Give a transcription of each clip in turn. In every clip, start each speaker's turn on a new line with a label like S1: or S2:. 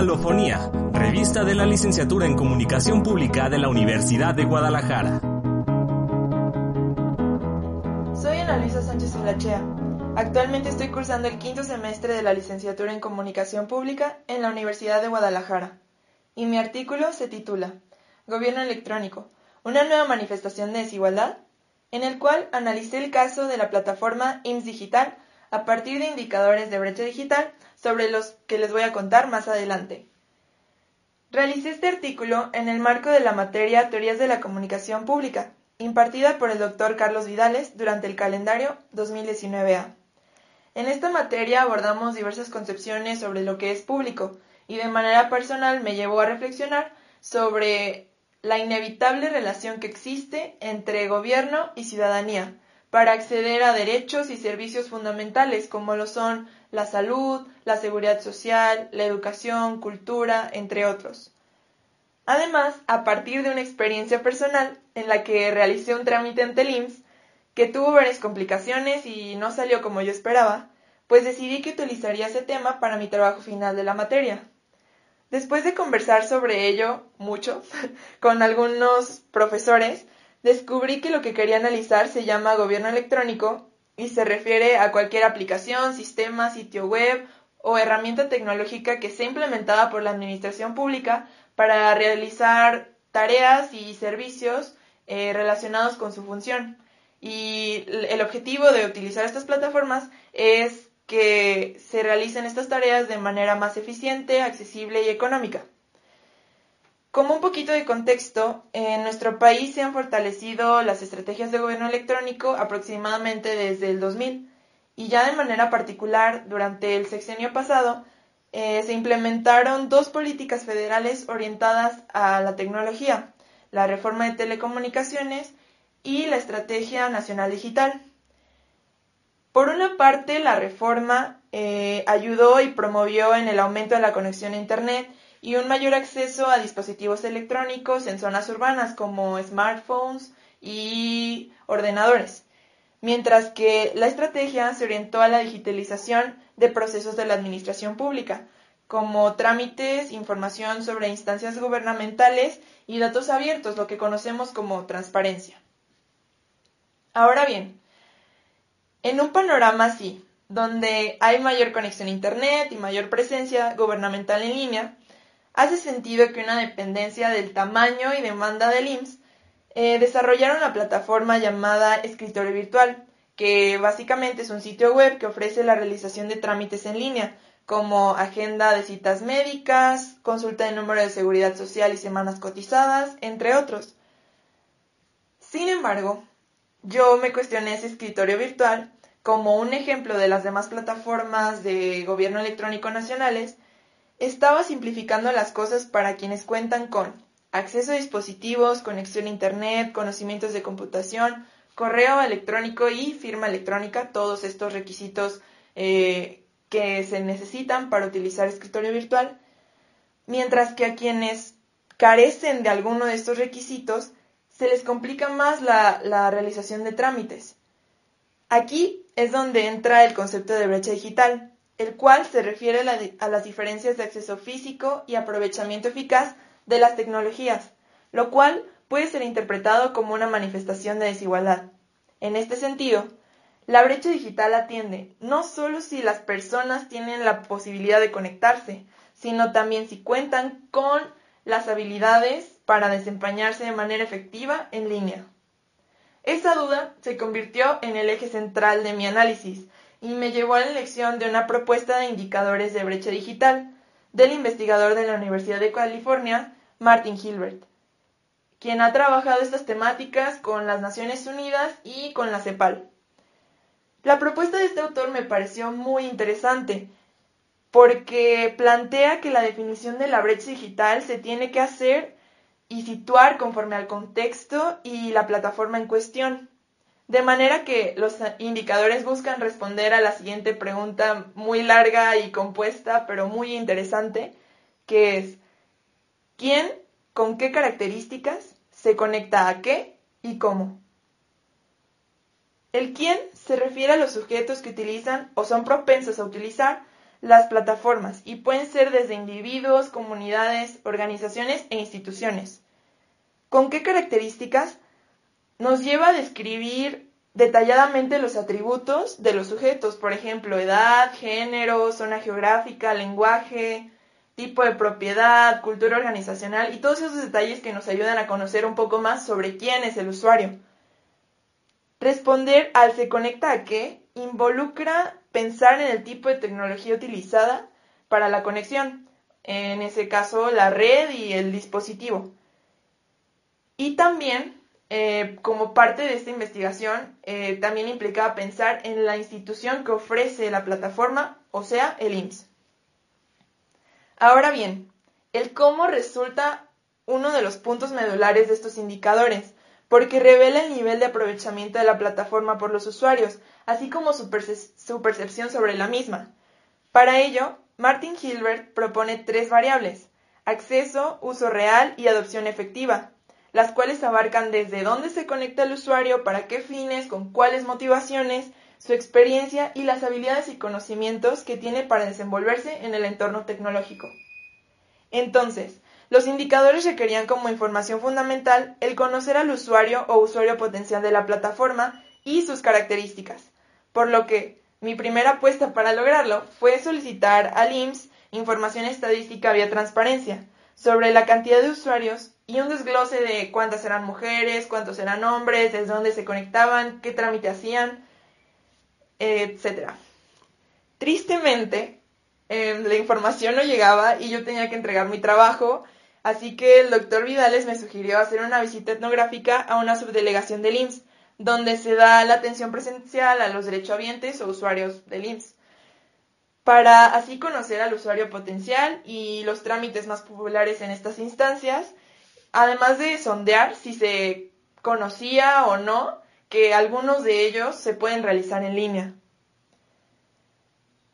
S1: Alofonía, revista de la licenciatura en Comunicación Pública de la Universidad de Guadalajara.
S2: Soy Ana Luisa Sánchez Olachea. Actualmente estoy cursando el quinto semestre de la licenciatura en Comunicación Pública en la Universidad de Guadalajara. Y mi artículo se titula Gobierno electrónico, una nueva manifestación de desigualdad, en el cual analicé el caso de la plataforma IMSS Digital a partir de indicadores de brecha digital sobre los que les voy a contar más adelante. Realicé este artículo en el marco de la materia Teorías de la Comunicación Pública, impartida por el doctor Carlos Vidales durante el calendario 2019A. En esta materia abordamos diversas concepciones sobre lo que es público y de manera personal me llevó a reflexionar sobre la inevitable relación que existe entre gobierno y ciudadanía para acceder a derechos y servicios fundamentales como lo son la salud, la seguridad social, la educación, cultura, entre otros. Además, a partir de una experiencia personal en la que realicé un trámite ante el que tuvo varias complicaciones y no salió como yo esperaba, pues decidí que utilizaría ese tema para mi trabajo final de la materia. Después de conversar sobre ello mucho con algunos profesores, descubrí que lo que quería analizar se llama gobierno electrónico y se refiere a cualquier aplicación, sistema, sitio web o herramienta tecnológica que sea implementada por la administración pública para realizar tareas y servicios eh, relacionados con su función. Y el objetivo de utilizar estas plataformas es que se realicen estas tareas de manera más eficiente, accesible y económica. Como un poquito de contexto, en nuestro país se han fortalecido las estrategias de gobierno electrónico aproximadamente desde el 2000 y ya de manera particular durante el sexenio pasado eh, se implementaron dos políticas federales orientadas a la tecnología, la reforma de telecomunicaciones y la Estrategia Nacional Digital. Por una parte, la reforma eh, ayudó y promovió en el aumento de la conexión a Internet y un mayor acceso a dispositivos electrónicos en zonas urbanas como smartphones y ordenadores, mientras que la estrategia se orientó a la digitalización de procesos de la administración pública, como trámites, información sobre instancias gubernamentales y datos abiertos, lo que conocemos como transparencia. Ahora bien, en un panorama así, donde hay mayor conexión a Internet y mayor presencia gubernamental en línea, hace sentido que una dependencia del tamaño y demanda del IMSS eh, desarrollara una plataforma llamada Escritorio Virtual, que básicamente es un sitio web que ofrece la realización de trámites en línea, como agenda de citas médicas, consulta de número de seguridad social y semanas cotizadas, entre otros. Sin embargo, yo me cuestioné ese escritorio virtual como un ejemplo de las demás plataformas de gobierno electrónico nacionales estaba simplificando las cosas para quienes cuentan con acceso a dispositivos, conexión a Internet, conocimientos de computación, correo electrónico y firma electrónica, todos estos requisitos eh, que se necesitan para utilizar escritorio virtual, mientras que a quienes carecen de alguno de estos requisitos se les complica más la, la realización de trámites. Aquí es donde entra el concepto de brecha digital, el cual se refiere a, las diferencias de acceso físico y aprovechamiento eficaz de las tecnologías, lo cual puede ser interpretado como una manifestación de desigualdad. En este sentido, la brecha digital atiende no solo si las personas tienen la posibilidad de conectarse, sino también si cuentan con las habilidades para desempeñarse de manera efectiva en línea. Esa duda se convirtió en el eje central de mi análisis, me llevó a la elección de una propuesta de indicadores de brecha digital del investigador de la Universidad de California, Martin Hilbert, quien ha trabajado estas temáticas con las Naciones Unidas y con la CEPAL. La propuesta de este autor me pareció muy interesante porque plantea que la definición de la brecha digital se tiene que hacer y situar conforme al contexto y la plataforma en cuestión. De manera que los indicadores buscan responder a la siguiente pregunta muy larga y compuesta, pero muy interesante, que es, ¿quién con qué características se conecta a qué y cómo? El quién se refiere a los sujetos que utilizan o son propensos a utilizar las plataformas y pueden ser desde individuos, comunidades, organizaciones e instituciones. ¿Con qué características? Nos lleva a describir detalladamente los atributos de los sujetos, por ejemplo, edad, género, zona geográfica, lenguaje, tipo de propiedad, cultura organizacional y todos esos detalles que nos ayudan a conocer un poco más sobre quién es el usuario. Responder al se conecta a qué involucra pensar en el tipo de tecnología utilizada para la conexión, en ese caso la red y el dispositivo. Y también, eh, como parte de esta investigación, eh, también implicaba pensar en la institución que ofrece la plataforma, o sea, el IMSS. Ahora bien, el cómo resulta uno de los puntos medulares de estos indicadores, porque revela el nivel de aprovechamiento de la plataforma por los usuarios, así como su, percepción sobre la misma. Para ello, Martin Hilbert propone tres variables, acceso, uso real y adopción efectiva, las cuales abarcan desde dónde se conecta el usuario, para qué fines, con cuáles motivaciones, su experiencia y las habilidades y conocimientos que tiene para desenvolverse en el entorno tecnológico. Entonces, los indicadores requerían como información fundamental el conocer al usuario o usuario potencial de la plataforma y sus características, por lo que mi primera apuesta para lograrlo fue solicitar al IMSS información estadística vía transparencia sobre la cantidad de usuarios y un desglose de cuántas eran mujeres, cuántos eran hombres, desde dónde se conectaban, qué trámite hacían, etc. Tristemente, em, la información no llegaba y yo tenía que entregar mi trabajo, así que el doctor Vidales me sugirió hacer una visita etnográfica a una subdelegación del IMSS, donde se da la atención presencial a los derechohabientes o usuarios del IMSS, para así conocer al usuario potencial y los trámites más populares en estas instancias, además de sondear si se conocía o no que algunos de ellos se pueden realizar en línea.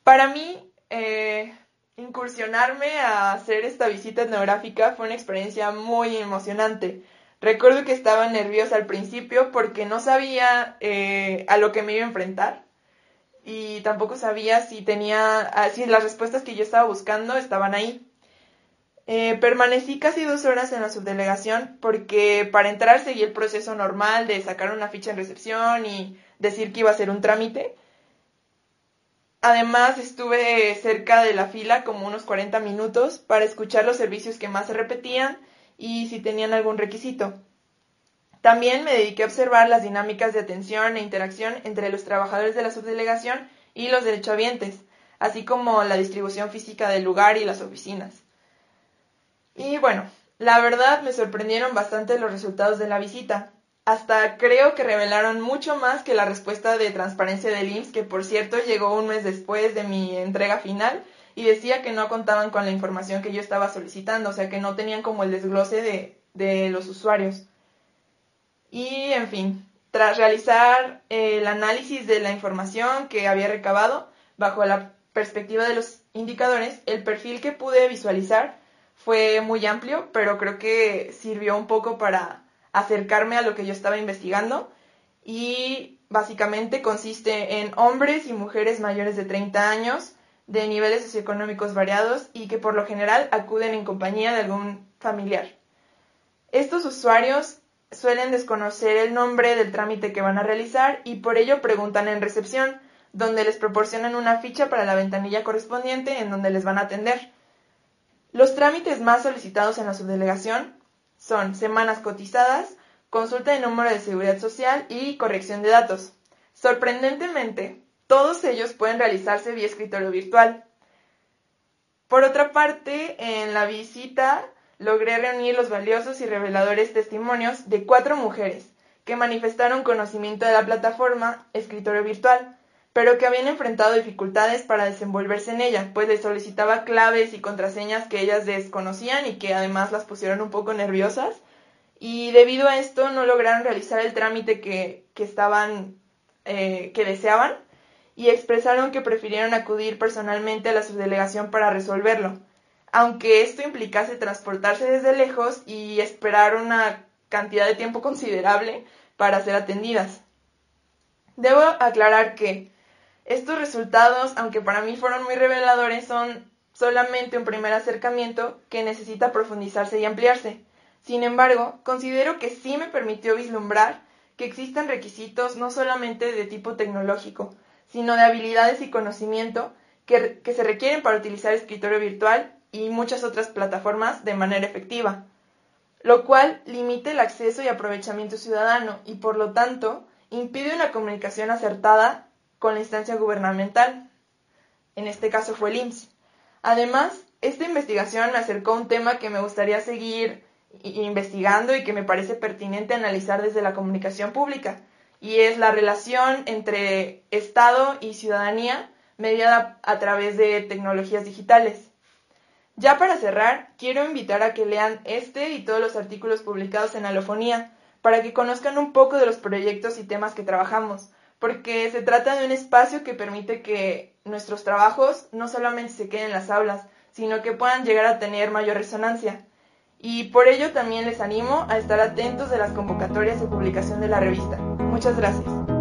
S2: Para mí, eh, incursionarme a hacer esta visita etnográfica fue una experiencia muy emocionante. Recuerdo que estaba nerviosa al principio porque no sabía eh, a lo que me iba a enfrentar y tampoco sabía si tenía, ah, si las respuestas que yo estaba buscando estaban ahí. Eh, permanecí casi dos horas en la subdelegación porque para entrar seguí el proceso normal de sacar una ficha en recepción y decir que iba a ser un trámite. Además estuve cerca de la fila como unos 40 minutos para escuchar los servicios que más se repetían y si tenían algún requisito. También me dediqué a observar las dinámicas de atención e interacción entre los trabajadores de la subdelegación y los derechohabientes, así como la distribución física del lugar y las oficinas. Y bueno, la verdad me sorprendieron bastante los resultados de la visita. Hasta creo que revelaron mucho más que la respuesta de transparencia del IMSS, que por cierto llegó un mes después de mi entrega final y decía que no contaban con la información que yo estaba solicitando, o sea que no tenían como el desglose de, de los usuarios. Y en fin, tras realizar el análisis de la información que había recabado, bajo la perspectiva de los indicadores, el perfil que pude visualizar fue muy amplio, pero creo que sirvió un poco para acercarme a lo que yo estaba investigando y básicamente consiste en hombres y mujeres mayores de 30 años de niveles socioeconómicos variados y que por lo general acuden en compañía de algún familiar. Estos usuarios suelen desconocer el nombre del trámite que van a realizar y por ello preguntan en recepción, donde les proporcionan una ficha para la ventanilla correspondiente en donde les van a atender. Los trámites más solicitados en la subdelegación son semanas cotizadas, consulta de número de seguridad social y corrección de datos. Sorprendentemente, todos ellos pueden realizarse vía escritorio virtual. Por otra parte, en la visita logré reunir los valiosos y reveladores testimonios de cuatro mujeres que manifestaron conocimiento de la plataforma escritorio virtual, pero que habían enfrentado dificultades para desenvolverse en ella, pues les solicitaba claves y contraseñas que ellas desconocían y que además las pusieron un poco nerviosas. Y debido a esto no lograron realizar el trámite que, estaban, eh, que deseaban y expresaron que prefirieron acudir personalmente a la subdelegación para resolverlo, aunque esto implicase transportarse desde lejos y esperar una cantidad de tiempo considerable para ser atendidas. Debo aclarar que Estos resultados, aunque para mí fueron muy reveladores, son solamente un primer acercamiento que necesita profundizarse y ampliarse. Sin embargo, considero que sí me permitió vislumbrar que existen requisitos no solamente de tipo tecnológico, sino de habilidades y conocimiento que, se requieren para utilizar escritorio virtual y muchas otras plataformas de manera efectiva, lo cual limita el acceso y aprovechamiento ciudadano y por lo tanto impide una comunicación acertada con la instancia gubernamental. En este caso fue el IMSS. Además, esta investigación me acercó a un tema que me gustaría seguir investigando y que me parece pertinente analizar desde la comunicación pública, y es la relación entre Estado y ciudadanía mediada a través de tecnologías digitales. Ya para cerrar, quiero invitar a que lean este y todos los artículos publicados en Alofonía, para que conozcan un poco de los proyectos y temas que trabajamos, porque se trata de un espacio que permite que nuestros trabajos no solamente se queden en las aulas, sino que puedan llegar a tener mayor resonancia. Y por ello también les animo a estar atentos de las convocatorias de publicación de la revista. Muchas gracias.